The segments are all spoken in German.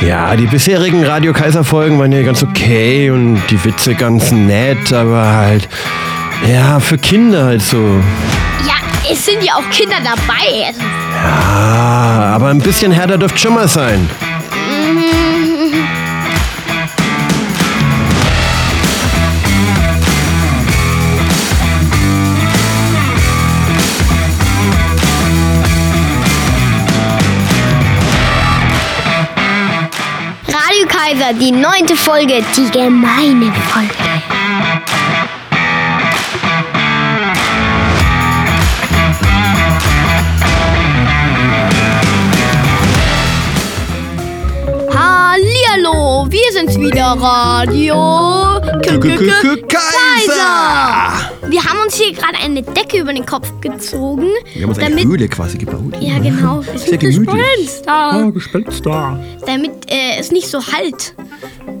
Ja, die bisherigen Radio Kaiser Folgen waren ja ganz okay und die Witze ganz nett, aber halt ja, für Kinder halt so. Ja, es sind ja auch Kinder dabei. Ja, aber ein bisschen härter dürfte schon mal sein. Kaiser, die neunte Folge, die gemeine Folge. Hallihallo, wir sind's wieder, Radio K -K -K Kaiser. Wir haben uns hier gerade eine Decke über den Kopf gezogen. Wir haben uns eine damit, Höhle quasi gebaut. Ja, genau. Sehr sind gemütlich. Gespenster. Oh, Gespenster. Damit äh, es nicht so halt.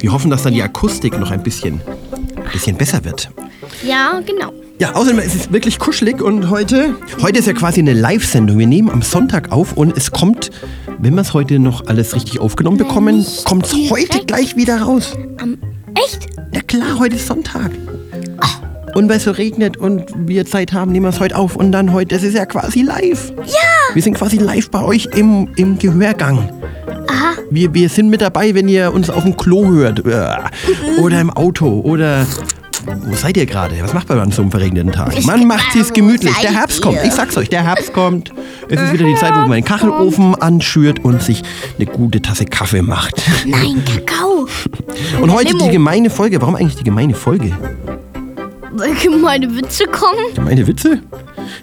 Wir hoffen, dass dann die Akustik noch ein bisschen, bisschen besser wird. Ja, genau. Ja, außerdem ist es wirklich kuschelig und heute, heute ist ja quasi eine Live-Sendung. Wir nehmen am Sonntag auf und es kommt, wenn wir es heute noch alles richtig aufgenommen bekommen, kommt es heute gleich wieder raus. Ähm, echt? Ja klar, heute ist Sonntag. Und weil es so regnet und wir Zeit haben, nehmen wir es heute auf und dann heute, das ist ja quasi live. Ja. Wir sind quasi live bei euch im, im Gehörgang. Aha. Wir, wir sind mit dabei, wenn ihr uns auf dem Klo hört. äh, Oder im Auto. Oder. Wo seid ihr gerade? Was macht man an so einem verregneten Tag? Man macht sich's gemütlich. Der Herbst kommt. Ich sag's euch, der Herbst kommt. Es ist wieder die Zeit, wo man den Kachelofen anschürt und sich eine gute Tasse Kaffee macht. Nein, Kakao. Und heute die gemeine Folge. Warum eigentlich die gemeine Folge? Weil gemeine Witze kommen? Gemeine Witze?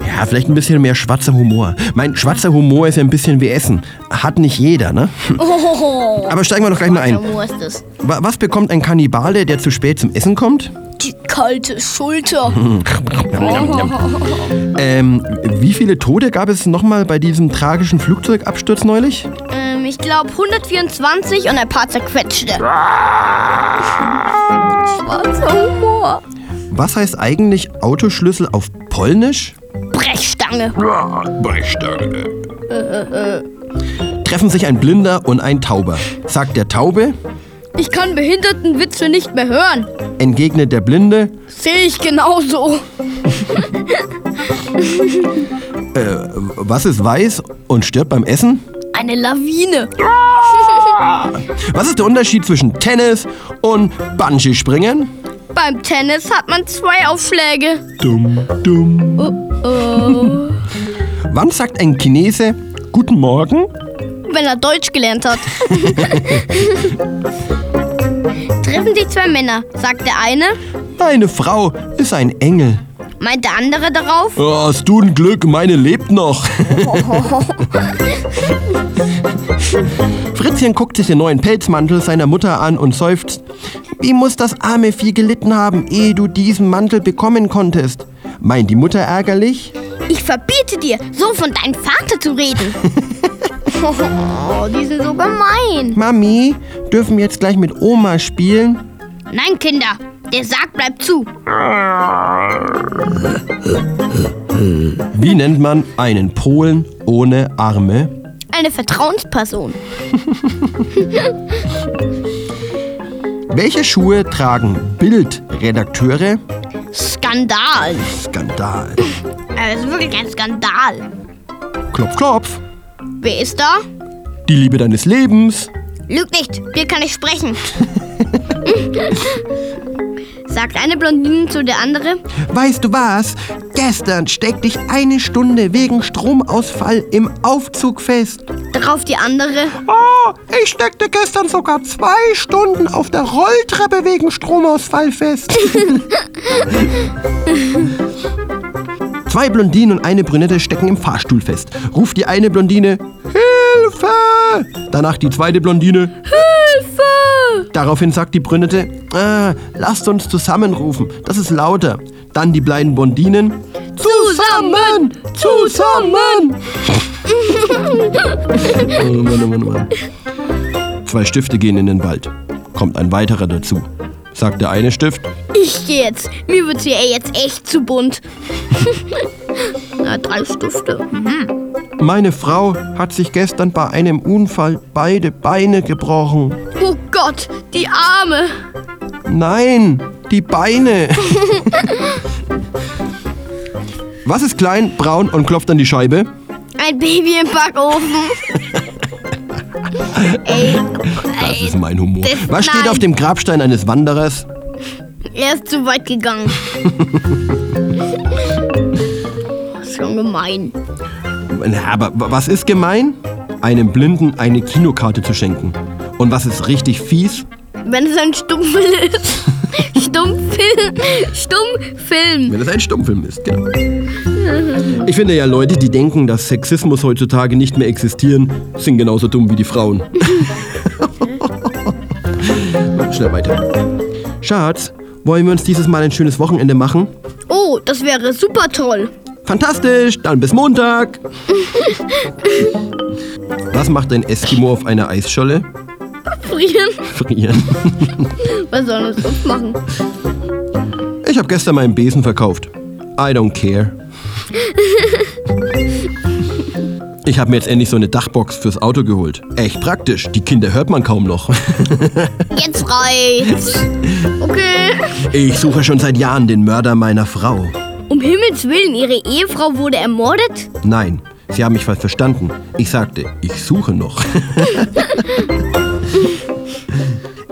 Ja, vielleicht ein bisschen mehr schwarzer Humor. Mein schwarzer Humor ist ja ein bisschen wie Essen. Hat nicht jeder, ne? Oh. Aber steigen wir doch gleich mal ein. Wo ist das? Wa- Was bekommt ein Kannibale, der zu spät zum Essen kommt? Kalte Schulter. Ähm, wie viele Tote gab es nochmal bei diesem tragischen Flugzeugabsturz neulich? ähm, ich glaube 124 und ein paar zerquetschte. Schwarzer Humor. Was heißt eigentlich Autoschlüssel auf Polnisch? Brechstange. Brechstange. Treffen sich ein Blinder und ein Tauber. Sagt der Taube, Ich kann Behindertenwitze nicht mehr hören. entgegnet der Blinde, Sehe ich genauso. was ist weiß und stirbt beim Essen? Eine Lawine. Was ist der Unterschied zwischen Tennis und Bungee-Springen? Beim Tennis hat man zwei Aufschläge. Dumm, dumm. Oh, Wann sagt ein Chinese Guten Morgen? Wenn er Deutsch gelernt hat. Treffen sich zwei Männer, sagt der eine, Meine Frau ist ein Engel. meint der andere darauf. Oh, hast du ein Glück, meine lebt noch. Fritzchen guckt sich den neuen Pelzmantel seiner Mutter an und seufzt. Wie muss das arme Vieh gelitten haben, ehe du diesen Mantel bekommen konntest? Meint die Mutter ärgerlich? Ich verbiete dir, so von deinem Vater zu reden. Oh, die sind so gemein. Mami, dürfen wir jetzt gleich mit Oma spielen? Nein, Kinder, der Sarg bleibt zu. Wie nennt man einen Polen ohne Arme? Eine Vertrauensperson. Welche Schuhe tragen Bildredakteure? Skandal. Skandal. Das ist wirklich ein Skandal. Klopf, klopf. Wer ist da? Die Liebe deines Lebens. Lüg nicht, wir kann ich sprechen. Sagt eine Blondine zu der andere. Weißt du was? Gestern steckte ich eine Stunde wegen Stromausfall im Aufzug fest. Darauf die andere. Oh, ich steckte gestern sogar zwei Stunden auf der Rolltreppe wegen Stromausfall fest. Zwei Blondinen und eine Brünette stecken im Fahrstuhl fest. Ruft die eine Blondine Hilfe! Danach die zweite Blondine Hilfe! Daraufhin sagt die Brünette, ah, lasst uns zusammenrufen, das ist lauter. Dann die beiden Blondinen, zusammen, zusammen. oh Mann, oh Mann, oh Mann. Zwei Stifte gehen in den Wald. Kommt ein weiterer dazu. Sagt der eine Stift, Ich geh jetzt. Mir wird's hier jetzt echt zu bunt. Na, drei Stifte. Mhm. Meine Frau hat sich gestern bei einem Unfall beide Beine gebrochen. Oh Gott, die Arme. Nein, die Beine. Was ist klein, braun und klopft an die Scheibe? Ein Baby im Backofen. ey, Das ey, ist mein Humor. das- Was steht auf dem Grabstein eines Wanderers? er ist zu weit gegangen. Schon gemein. Na, aber was ist gemein? Einem Blinden eine Kinokarte zu schenken. Und was ist richtig fies? Wenn es ein Stummfilm ist. Stummfilm. Stummfilm. Wenn es ein Stummfilm ist, genau. Ich finde ja, Leute, die denken, dass Sexismus heutzutage nicht mehr existieren, sind genauso dumm wie die Frauen. Schnell weiter. Schatz, wollen wir uns dieses Mal ein schönes Wochenende machen? Oh, das wäre super toll. Fantastisch, dann bis Montag. Was macht ein Eskimo auf einer Eisscholle? Frieren. Frieren. Was soll das sonst machen? Ich habe gestern meinen Besen verkauft. I don't care. Ich habe mir jetzt endlich so eine Dachbox fürs Auto geholt. Echt praktisch. Die Kinder hört man kaum noch. Jetzt reicht's. Okay. Ich suche schon seit Jahren den Mörder meiner Frau. Um Himmels Willen, Ihre Ehefrau wurde ermordet? Nein, Sie haben mich falsch verstanden. Ich sagte, ich suche noch.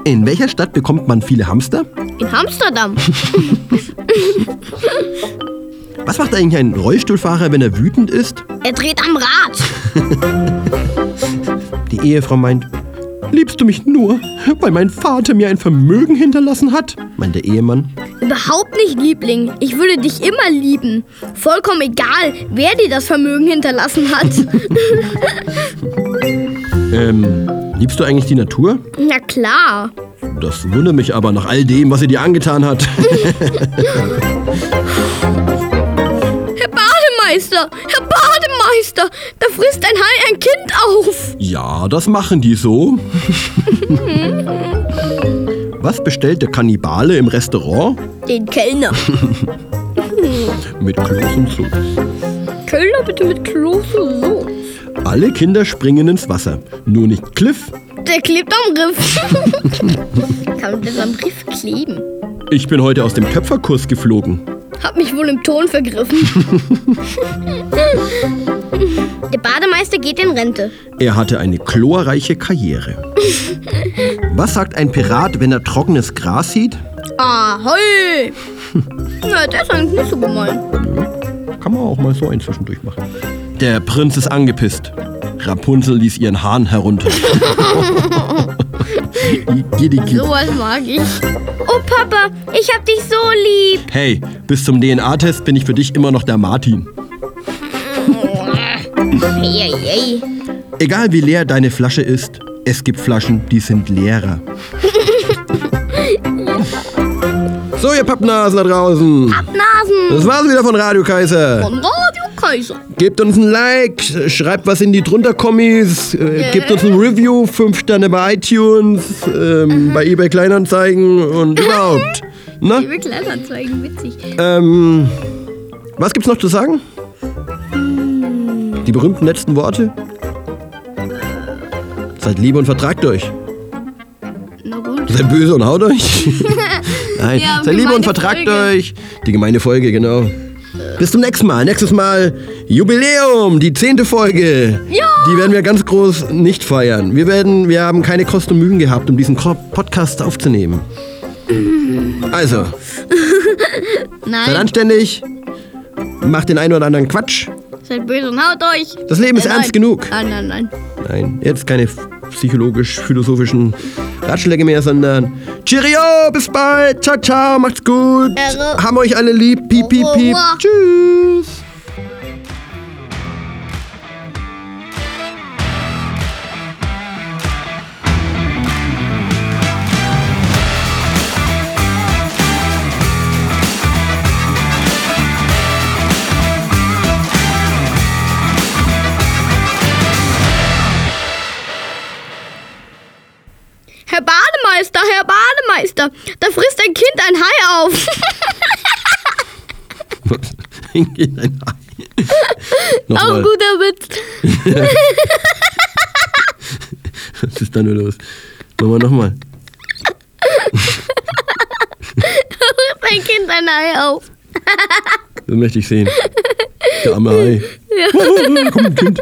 In welcher Stadt bekommt man viele Hamster? In Amsterdam. Was macht eigentlich ein Rollstuhlfahrer, wenn er wütend ist? Er dreht am Rad. Die Ehefrau meint, liebst du mich nur, weil mein Vater mir ein Vermögen hinterlassen hat? Meint der Ehemann. Überhaupt nicht, Liebling. Ich würde dich immer lieben. Vollkommen egal, wer dir das Vermögen hinterlassen hat. Ähm, liebst du eigentlich die Natur? Na klar. Das wundert mich aber nach all dem, was sie dir angetan hat. Bademeister, Herr Bademeister, da frisst ein Hai ein Kind auf. ja, das machen die so. Was bestellt der Kannibale im Restaurant? Den Kellner. Mit Kloß und Soße. Kölner bitte mit Kloß und so. Alle Kinder springen ins Wasser. Nur nicht Cliff. Der klebt am Riff. Kann man das am Riff kleben? Ich bin heute aus dem Töpferkurs geflogen. Hab mich wohl im Ton vergriffen. Der Bademeister geht in Rente. Er hatte eine chlorreiche Karriere. Was sagt ein Pirat, wenn er trockenes Gras sieht? Ahoi! Na, der ist eigentlich nicht so gemein. Kann man auch mal so ein zwischendurch machen. Der Prinz ist angepisst. Rapunzel ließ ihren Hahn herunter. Sowas mag ich. Oh Papa, ich hab dich so lieb. Hey, bis zum DNA-Test bin ich für dich immer noch der Martin. Egal wie leer deine Flasche ist, es gibt Flaschen, die sind leerer. so, ihr Pappnasen da draußen. Nasen Das war's wieder von Radio Kaiser. von Radio Kaiser. Gebt uns ein Like, schreibt was in die drunter Kommis, äh, gebt uns ein Review, 5 Sterne bei iTunes, ähm, bei eBay Kleinanzeigen und überhaupt. Na? Liebe Kleinanzeigen, witzig. Ähm, was gibt's noch zu sagen? Die berühmten letzten Worte? Seid lieb und vertragt euch. Na gut. Seid böse und haut euch. Nein, Ja, seid lieb und vertragt Folge. euch. Die gemeine Folge, genau. Bis zum nächsten Mal. Nächstes Mal Jubiläum, die zehnte Folge. Ja. Die werden wir ganz groß nicht feiern. Wir werden, wir haben keine Kosten und Mühen gehabt, um diesen Podcast aufzunehmen. Also, seid Nein, anständig. Macht den einen oder anderen Quatsch. Seid böse und haut euch. Das Leben ist nein. ernst genug. Nein, nein, nein. Nein, jetzt keine psychologisch-philosophischen Ratschläge mehr, sondern Cheerio, bis bald, ciao, ciao, macht's gut. Haben euch alle lieb, piep, piep, piep. Tschüss. Bademeister, da frisst ein Kind ein Hai auf. Was? Ein Hai. Auch ein guter Witz. Was ist da nur los? Nochmal, nochmal. Mein Kind ein Ei auf. Das möchte ich sehen. Der arme Hai. Komm, Kind.